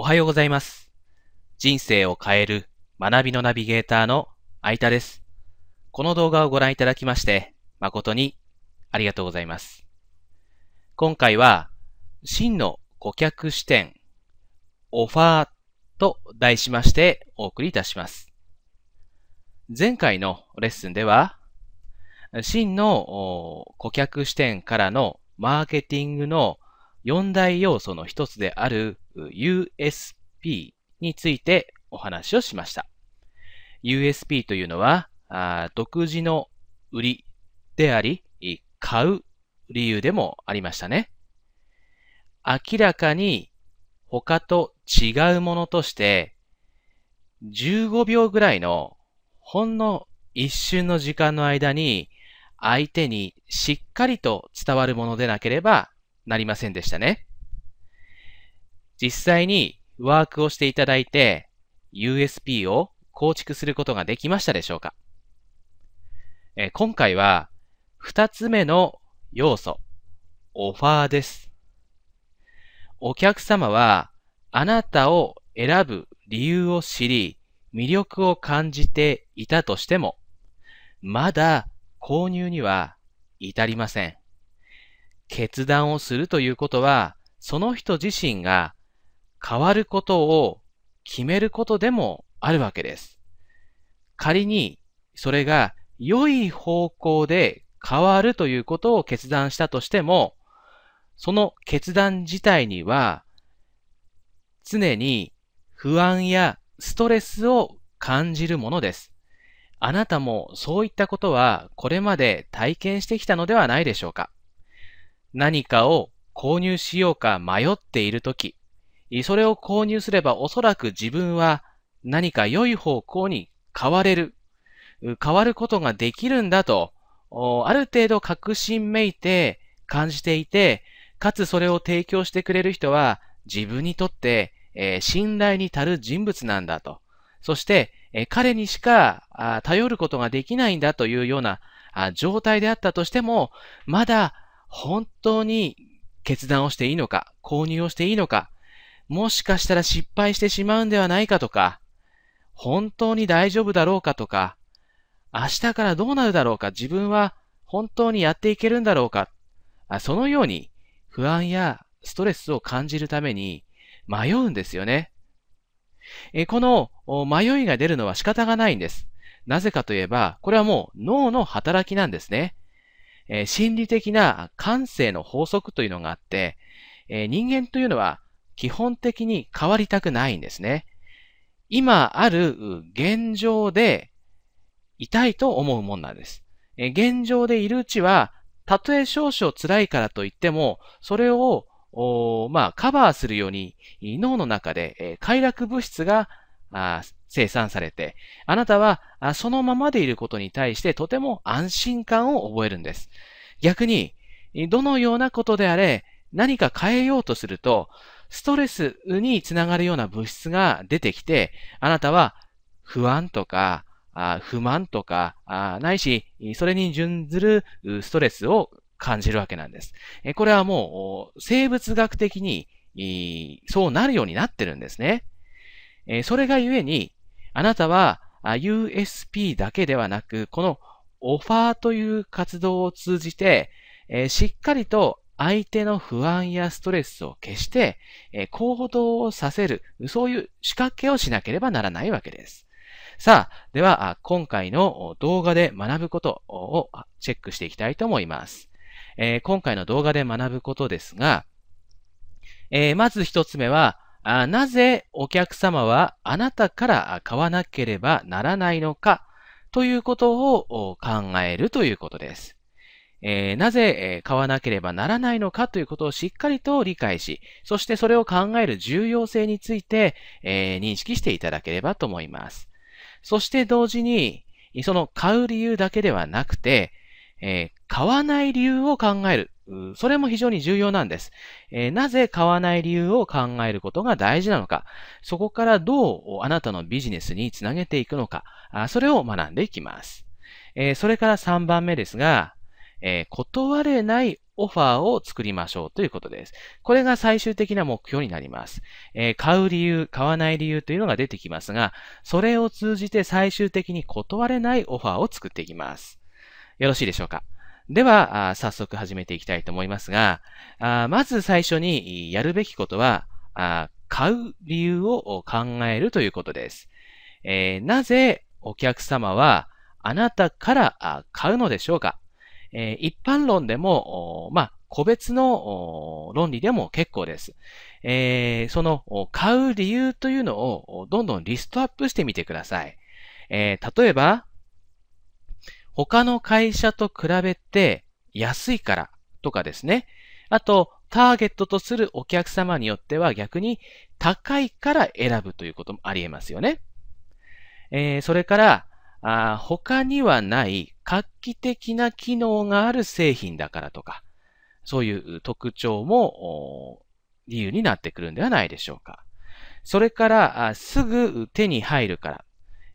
おはようございます。人生を変える学びのナビゲーターの相田です。この動画をご覧いただきまして誠にありがとうございます。今回は真の顧客視点オファーと題しましてお送りいたします。前回のレッスンでは真の顧客視点からのマーケティングの4大要素の一つである USP についてお話をしました。USP というのはあ独自の売りであり、買う理由でもありましたね。明らかに他と違うものとして15秒ぐらいのほんの一瞬の時間の間に相手にしっかりと伝わるものでなければなりませんでしたね。実際にワークをしていただいて USP を構築することができましたでしょうか？え今回は二つ目の要素、オファーです。お客様はあなたを選ぶ理由を知り、魅力を感じていたとしても、まだ購入には至りません。決断をするということは、その人自身が変わることを決めることでもあるわけです。仮にそれが良い方向で変わるということを決断したとしても、その決断自体には常に不安やストレスを感じるものです。あなたもそういったことはこれまで体験してきたのではないでしょうか何かを購入しようか迷っているとき、それを購入すればおそらく自分は何か良い方向に変われる、変わることができるんだと、ある程度確信めいて感じていて、かつそれを提供してくれる人は自分にとって、え、信頼に足る人物なんだと。そして、え、彼にしか頼ることができないんだというようなあ状態であったとしても、まだ本当に決断をしていいのか、購入をしていいのか、もしかしたら失敗してしまうんではないかとか、本当に大丈夫だろうかとか、明日からどうなるだろうか、自分は本当にやっていけるんだろうか、そのように不安やストレスを感じるために迷うんですよね。この迷いが出るのは仕方がないんです。なぜかといえば、これはもう脳の働きなんですね。心理的な感性の法則というのがあって、人間というのは基本的に変わりたくないんですね。今ある現状でいたいと思うもんなんです。現状でいるうちは、たとえ少々辛いからといっても、それをまあ、カバーするように脳の中で、え快楽物質があ生産されて、あなたはそのままでいることに対してとても安心感を覚えるんです。逆に、どのようなことであれ何か変えようとすると、ストレスにつながるような物質が出てきて、あなたは不安とか、不満とか、ないし、それに準ずるストレスを感じるわけなんです。これはもう生物学的にそうなるようになってるんですね。それがゆえに、あなたは USP だけではなく、このオファーという活動を通じて、えしっかりと相手の不安やストレスを消してえ行動をさせる、そういう仕掛けをしなければならないわけです。さあ、では今回の動画で学ぶことをチェックしていきたいと思います。えー、今回の動画で学ぶことですが、えー、まず一つ目はあ、なぜお客様はあなたから買わなければならないのかということを考えるということです。えー、なぜ買わなければならないのかということをしっかりと理解し、そしてそれを考える重要性について、え認識していただければと思います。そして同時に、その買う理由だけではなくて、えー、買わない理由を考える。それも非常に重要なんです、えー、なぜ買わない理由を考えることが大事なのか、そこからどうあなたのビジネスにつなげていくのか、あそれを学んでいきます。えー、それから3番目ですが、え断れないオファーを作りましょうということです。これが最終的な目標になります。えー、買う理由、買わない理由というのが出てきますが、それを通じて最終的に断れないオファーを作っていきます。よろしいでしょうか？では、早速始めていきたいと思いますが、まず最初にやるべきことは、買う理由を考えるということです。えー、なぜお客様はあなたから買うのでしょうか、えー、一般論でも、まあ、個別の論理でも結構です。えー、その買う理由というのをどんどんリストアップしてみてください。え、例えば、他の会社と比べて安いからとかですね。あと、ターゲットとするお客様によっては逆に高いから選ぶということもあり得ますよね。えー、それから、あ他にはない画期的な機能がある製品だからとか、そういう特徴も理由になってくるんではないでしょうか。それから、すぐ手に入るから。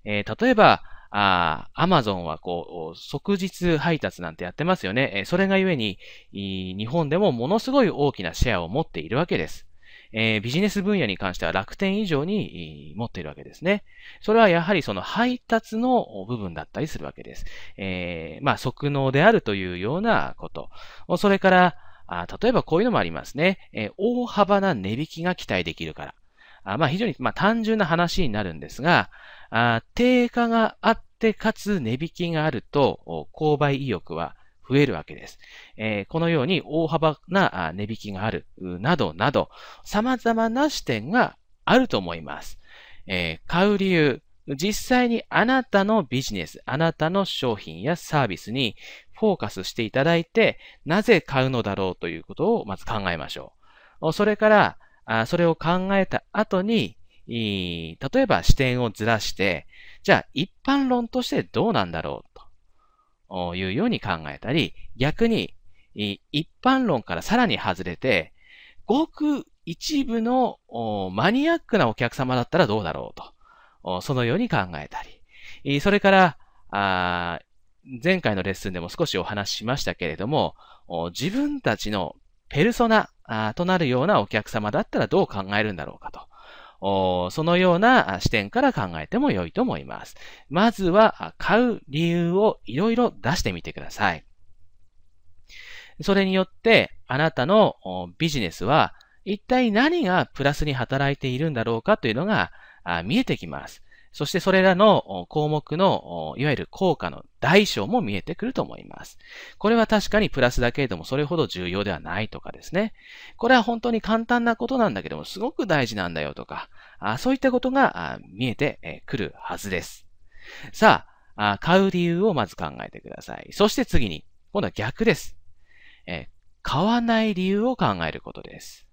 えー、例えば、あアマゾンはこう、即日配達なんてやってますよね。それがゆえに、日本でもものすごい大きなシェアを持っているわけです。えー、ビジネス分野に関しては楽天以上に持っているわけですね。それはやはりその配達の部分だったりするわけです。えー、まあ、即納であるというようなこと。それから、あ例えばこういうのもありますね。えー、大幅な値引きが期待できるから。あまあ、非常に、まあ、単純な話になるんですが、あ定価があってかつ値引きがあると、購買意欲は増えるわけです。えー、このように大幅な値引きがある、などなど、様々な視点があると思います。えー、買う理由、実際にあなたのビジネス、あなたの商品やサービスにフォーカスしていただいて、なぜ買うのだろうということをまず考えましょう。それから、それを考えた後に、例えば視点をずらして、じゃあ一般論としてどうなんだろうというように考えたり、逆に一般論からさらに外れて、ごく一部のマニアックなお客様だったらどうだろうと、そのように考えたり、それから、前回のレッスンでも少しお話ししましたけれども、自分たちのペルソナとなるようなお客様だったらどう考えるんだろうかと。そのような視点から考えても良いと思います。まずは買う理由をいろいろ出してみてください。それによってあなたのビジネスは一体何がプラスに働いているんだろうかというのが見えてきます。そしてそれらの項目のいわゆる効果の大小も見えてくると思います。これは確かにプラスだけれどもそれほど重要ではないとかですね。これは本当に簡単なことなんだけどもすごく大事なんだよとか、そういったことが見えてくるはずです。さあ、買う理由をまず考えてください。そして次に、今度は逆です。買わない理由を考えることです。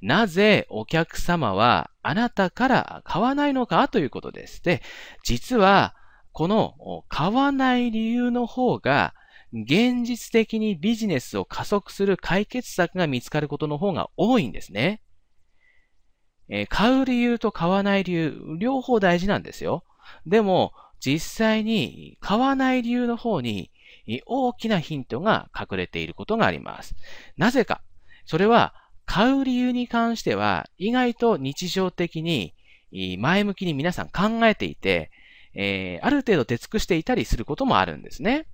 なぜお客様はあなたから買わないのかということです。で、実はこの買わない理由の方が現実的にビジネスを加速する解決策が見つかることの方が多いんですね。え買う理由と買わない理由、両方大事なんですよ。でも、実際に買わない理由の方に大きなヒントが隠れていることがあります。なぜか。それは買う理由に関しては、意外と日常的に前向きに皆さん考えていて、えー、ある程度出尽くしていたりすることもあるんですね。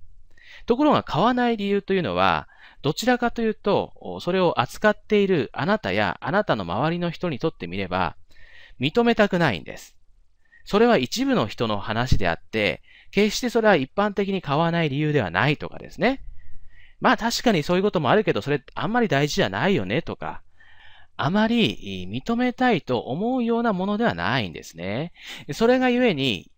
ところが買わない理由というのは、どちらかというと、それを扱っているあなたやあなたの周りの人にとってみれば、認めたくないんです。それは一部の人の話であって、決してそれは一般的に買わない理由ではないとかですね。まあ確かにそういうこともあるけど、それあんまり大事じゃないよねとか、あまり認めたいと思うようなものではないんですね。それがゆえに、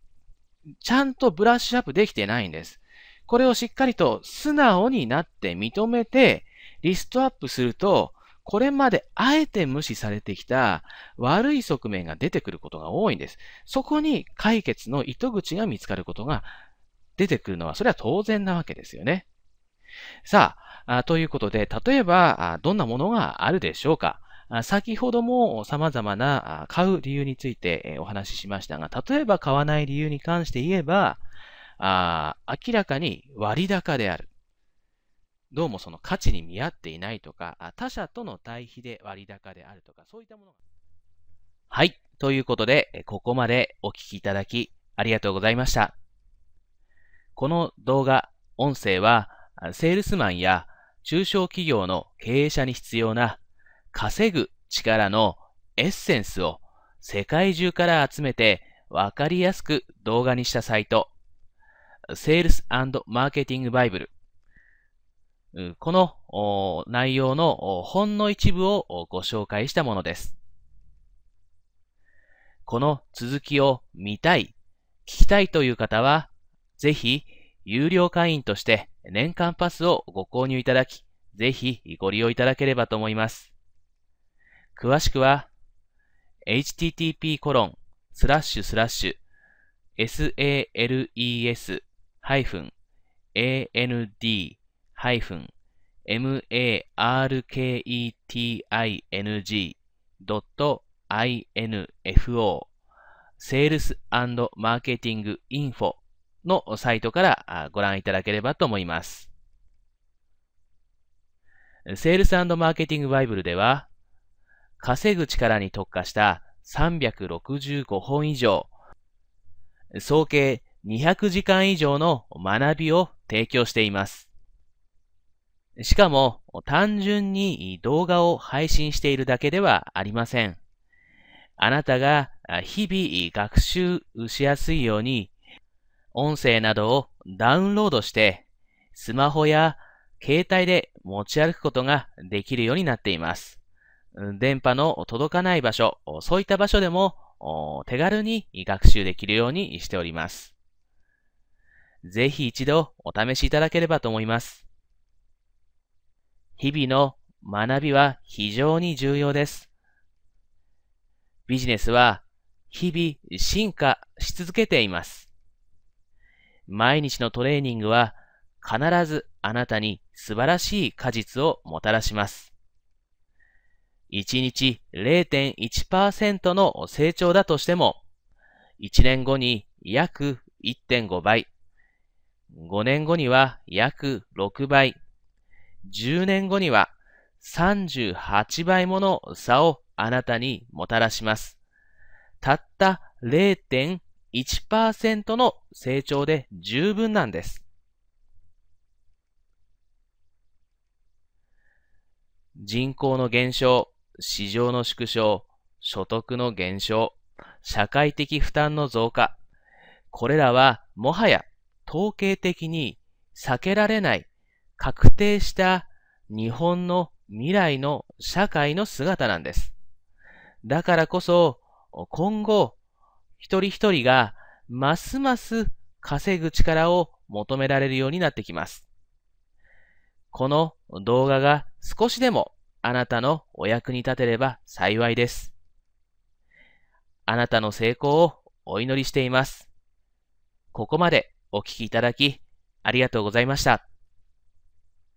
ちゃんとブラッシュアップできてないんです。これをしっかりと素直になって認めてリストアップすると、これまであえて無視されてきた悪い側面が出てくることが多いんです。そこに解決の糸口が見つかることが出てくるのは、それは当然なわけですよね。さあ、ということで、例えば、どんなものがあるでしょうか先ほども様々な買う理由についてお話ししましたが、例えば買わない理由に関して言えば、あ明らかに割高である。どうもその価値に見合っていないとか、他社との対比で割高であるとか、そういったものが。はい。ということで、ここまでお聞きいただきありがとうございました。この動画、音声は、セールスマンや中小企業の経営者に必要な稼ぐ力のエッセンスを世界中から集めてわかりやすく動画にしたサイト、セールスマーケティングバイブル。この内容のほんの一部をご紹介したものです。この続きを見たい、聞きたいという方は、ぜひ有料会員として年間パスをご購入いただき、ぜひご利用いただければと思います。詳しくは、http コロンスラッシュスラッシュ sales ハイフン and ハイフン marketing.info セールスマーケティングインフォのサイトからご覧いただければと思います。セールスマーケティングバイブルでは、稼ぐ力に特化した365本以上、総計200時間以上の学びを提供しています。しかも、単純に動画を配信しているだけではありません。あなたが日々学習しやすいように、音声などをダウンロードして、スマホや携帯で持ち歩くことができるようになっています。電波の届かない場所、そういった場所でも手軽に学習できるようにしております。ぜひ一度お試しいただければと思います。日々の学びは非常に重要です。ビジネスは日々進化し続けています。毎日のトレーニングは必ずあなたに素晴らしい果実をもたらします。1日0.1%の成長だとしても、1年後に約1.5倍、5年後には約6倍、10年後には38倍もの差をあなたにもたらします。たった0.1%の成長で十分なんです。人口の減少、市場の縮小、所得の減少、社会的負担の増加、これらはもはや統計的に避けられない確定した日本の未来の社会の姿なんです。だからこそ今後一人一人がますます稼ぐ力を求められるようになってきます。この動画が少しでもあなたのお役に立てれば幸いです。あなたの成功をお祈りしています。ここまでお聞きいただきありがとうございました。